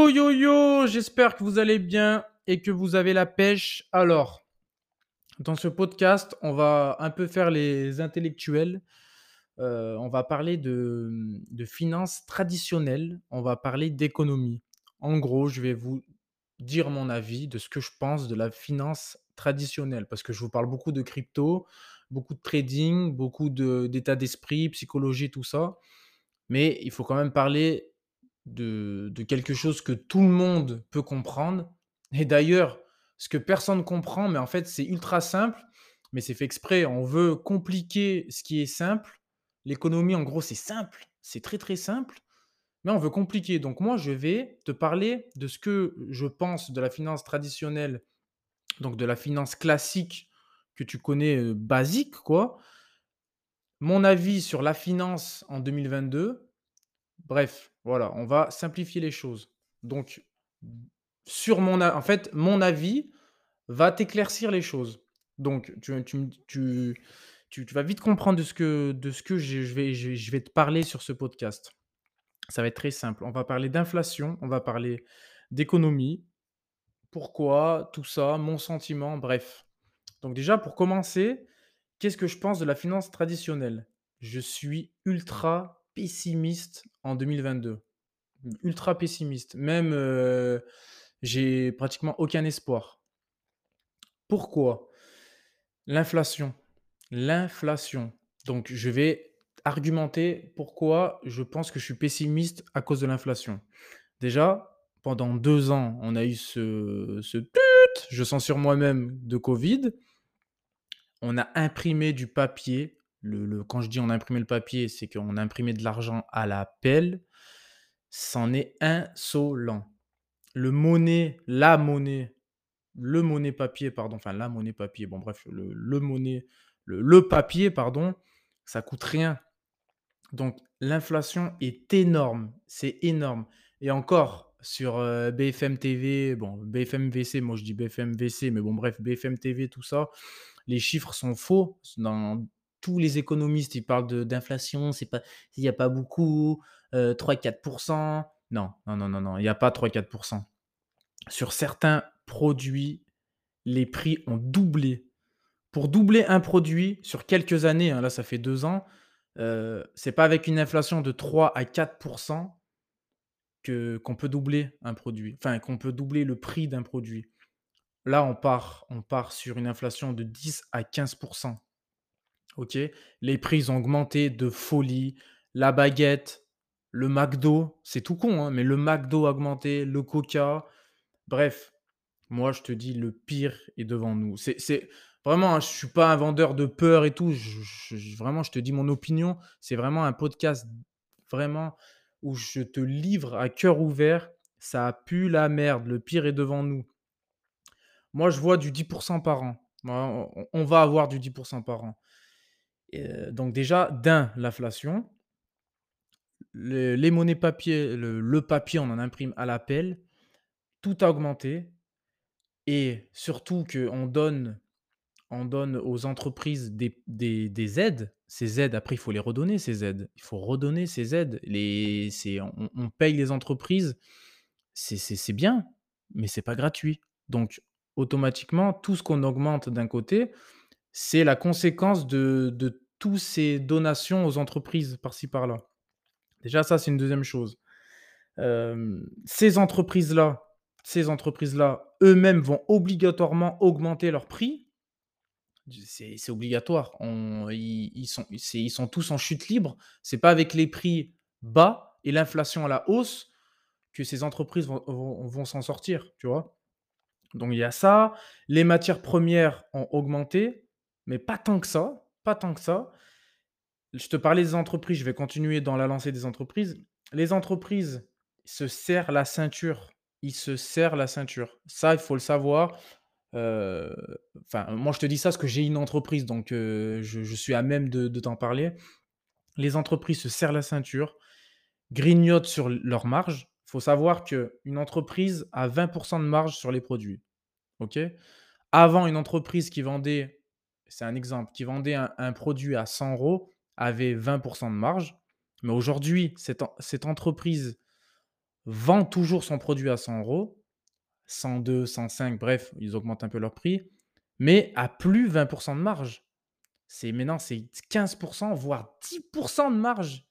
Yo yo yo, j'espère que vous allez bien et que vous avez la pêche. Alors, dans ce podcast, on va un peu faire les intellectuels. Euh, on va parler de, finances traditionnelles, on va parler d'économie. En gros, je vais vous dire mon avis de ce que je pense de la finance traditionnelle, parce que je vous parle beaucoup de crypto, beaucoup de trading, beaucoup d'état d'esprit, psychologie, tout ça. Mais il faut quand même parler de, quelque chose que tout le monde peut comprendre. Et d'ailleurs, ce que personne comprend, mais en fait, c'est ultra simple, mais c'est fait exprès. On veut compliquer ce qui est simple. L'économie, en gros, c'est simple. C'est très, très simple. Mais on veut compliquer. Donc moi, je vais te parler de ce que je pense de la finance traditionnelle, donc de la finance classique que tu connais, euh, basique, quoi. Mon avis sur la finance en 2022 Bref, voilà, on va simplifier les choses. Donc, sur mon en fait, mon avis va t'éclaircir les choses. Donc, tu tu tu tu vas vite comprendre de ce que de ce que je je vais je je vais te parler sur ce podcast. Ça va être très simple. On va parler d'inflation, on va parler d'économie, pourquoi, tout ça, mon sentiment, bref. Donc déjà, pour commencer, qu'est-ce que je pense de la finance traditionnelle? Je suis ultra pessimiste en 2022. Ultra pessimiste. Même, heu, j'ai pratiquement aucun espoir. Pourquoi? L'inflation. L'inflation. Donc je vais argumenter pourquoi je pense que je suis pessimiste à cause de l'inflation. Déjà, pendant 2 ans, on a eu ce ce je sens sur moi-même de covid. On a imprimé du papier. Le quand je dis on a imprimé le papier, c'est qu'on a imprimé de l'argent à la pelle. C'en est insolent. Le monnaie la monnaie le monnaie papier, pardon, enfin la monnaie papier, bon bref, le le monnaie le le papier, pardon, ça coûte rien. Donc l'inflation est énorme, c'est énorme et encore sur, heu, BFM TV, bon BFM VC, moi je dis BFM VC, mais bon bref, BFM TV, tout ça, les chiffres sont faux. Dans tous les économistes, ils parlent d'inflation, il y a pas beaucoup, heu, 3-4 Non, non, non, non, non, il y a pas 3-4% Sur certains produits, les prix ont doublé. Pour doubler un produit sur quelques années, hein, là ça fait 2 ans, heu, c'est pas avec une inflation de 3 à 4% que qu'on peut doubler un produit, enfin qu'on peut doubler le prix d'un produit. Là, on part on part sur une inflation de 10 à 15 Les prix ont augmenté de folie. La baguette, le McDo, c'est tout con, hein, mais le McDo a augmenté, le Coca. Bref, moi, je te dis, le pire est devant nous. C'est vraiment, hein, je suis pas un vendeur de peur et tout. Vraiment, je te dis mon opinion. C'est vraiment un podcast vraiment où je te livre à cœur ouvert. Ça pue la merde. Le pire est devant nous. Moi, je vois du 10% par an. On va avoir du 10% par an. Heu, donc déjà, d'un, l'inflation. Le les monnaies papier, le papier, on en imprime à la pelle. Tout a augmenté et surtout qu'on donne on donne aux entreprises des des des aides. Ces aides, après, il faut les redonner, ces aides. Il faut redonner ces aides. Les on on paye les entreprises, c'est bien, mais c'est pas gratuit. Donc automatiquement, tout ce qu'on augmente d'un côté, c'est la conséquence de tous ces donations aux entreprises par-ci par-là. Déjà ça, c'est une deuxième chose. Ces entreprises-là ces entreprises-là, eux-mêmes vont obligatoirement augmenter leurs prix. C'est obligatoire. On ils sont tous en chute libre. C'est pas avec les prix bas et l'inflation à la hausse que ces entreprises vont s'en sortir? Donc il y a ça. Les matières premières ont augmenté, mais pas tant que ça, pas tant que ça. Je te parlais des entreprises, je vais continuer dans la lancée des entreprises. Les entreprises se serrent la ceinture. Ils se serrent la ceinture. Ça, il faut le savoir. Enfin, moi, je te dis ça parce que j'ai une entreprise, donc heu, je suis à même de t'en parler. Les entreprises se serrent la ceinture, grignotent sur leurs marges. Il faut savoir qu'une entreprise a 20 de marge sur les produits, OK? Avant, une entreprise qui vendait c'est un exemple, qui vendait un produit à 100 euros avait 20% de marge. Mais aujourd'hui, cette en cette entreprise vend toujours son produit à 100 €, 102, 105, bref, ils augmentent un peu leur prix, mais à plus 20% de marge. C'est maintenant, c'est 15% voire 10% de marge.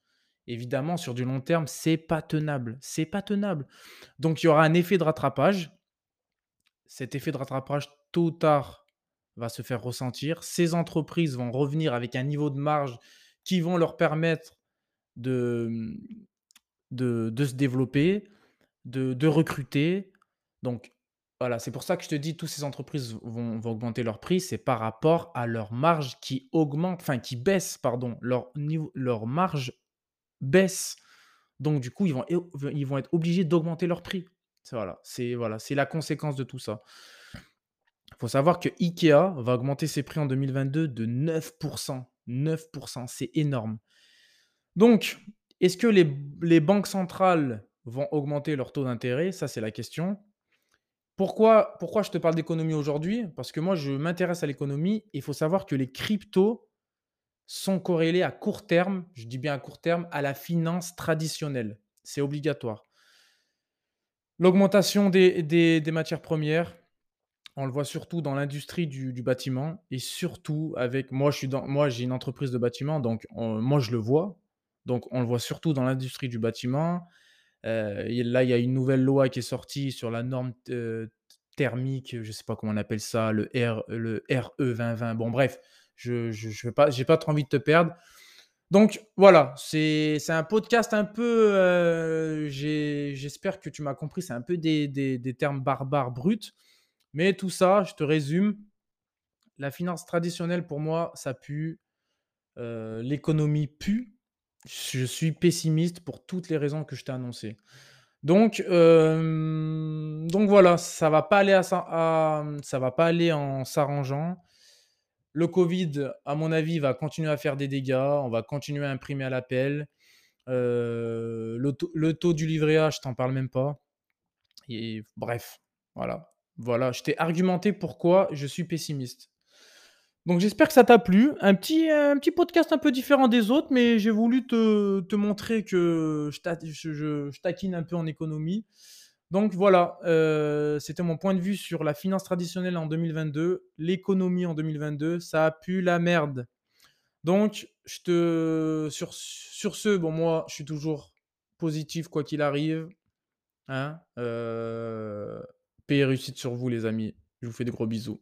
Évidemment, sur du long terme, c'est pas tenable. C'est pas tenable. Donc, il y aura un effet de rattrapage. Cet effet de rattrapage, tôt ou tard, va se faire ressentir. Ces entreprises vont revenir avec un niveau de marge qui vont leur permettre de, de, se développer, de, de recruter. Donc, voilà, c'est pour ça que je te dis, toutes ces entreprises vont, vont augmenter leur prix, c'est par rapport à leur marge qui augmente, enfin qui baisse, pardon, leur, niveau, leur marge baisse. Donc du coup, ils vont, ils vont être obligés d'augmenter leur prix. Voilà, c'est voilà, la conséquence de tout ça. Il faut savoir que Ikea va augmenter ses prix en 2022 de 9%. 9%, c'est énorme. Donc, est-ce que les, les banques centrales vont augmenter leur taux d'intérêt? Ça, c'est la question. Pourquoi, pourquoi je te parle d'économie aujourd'hui? Parce que moi, je m'intéresse à l'économie. Il faut savoir que les cryptos sont corrélés à court terme, je dis bien à court terme, à la finance traditionnelle. C'est obligatoire. L'augmentation des, des, matières premières, on le voit surtout dans l'industrie du, bâtiment et surtout avec moi, je suis dans, moi j'ai une entreprise de bâtiment, donc moi je le vois. Donc on le voit surtout dans l'industrie du bâtiment, euh, là, il y a une nouvelle loi qui est sortie sur la norme euh, thermique, je sais pas comment on appelle ça, le, R, le RE 2020. Bon, bref, je n'ai pas, pas trop envie de te perdre. Donc voilà, c'est un podcast un peu, euh, j'espère que tu m'as compris, c'est un peu des, des, termes barbares bruts, mais tout ça, je te résume, la finance traditionnelle pour moi, ça pue, l'économie pue, je suis pessimiste pour toutes les raisons que je t'ai annoncées. Donc, euh, voilà, ça va pas aller va pas aller en s'arrangeant. Le Covid, à mon avis, va continuer à faire des dégâts. On va continuer à imprimer à l'appel. Euh, le, taux du livret A, je t'en parle même pas. Bref, voilà. Voilà, je t'ai argumenté pourquoi je suis pessimiste. Donc j'espère que ça t'a plu. Un petit, un petit podcast un peu différent des autres, mais j'ai voulu te, montrer que je, taquine un peu en économie. Donc voilà, euh, c'était mon point de vue sur la finance traditionnelle en 2022, l'économie en 2022, ça a pu la merde. Donc je te, sur, sur ce, bon moi je suis toujours positif quoi qu'il arrive. Hein euh, paix et réussite sur vous les amis. Je vous fais des gros bisous.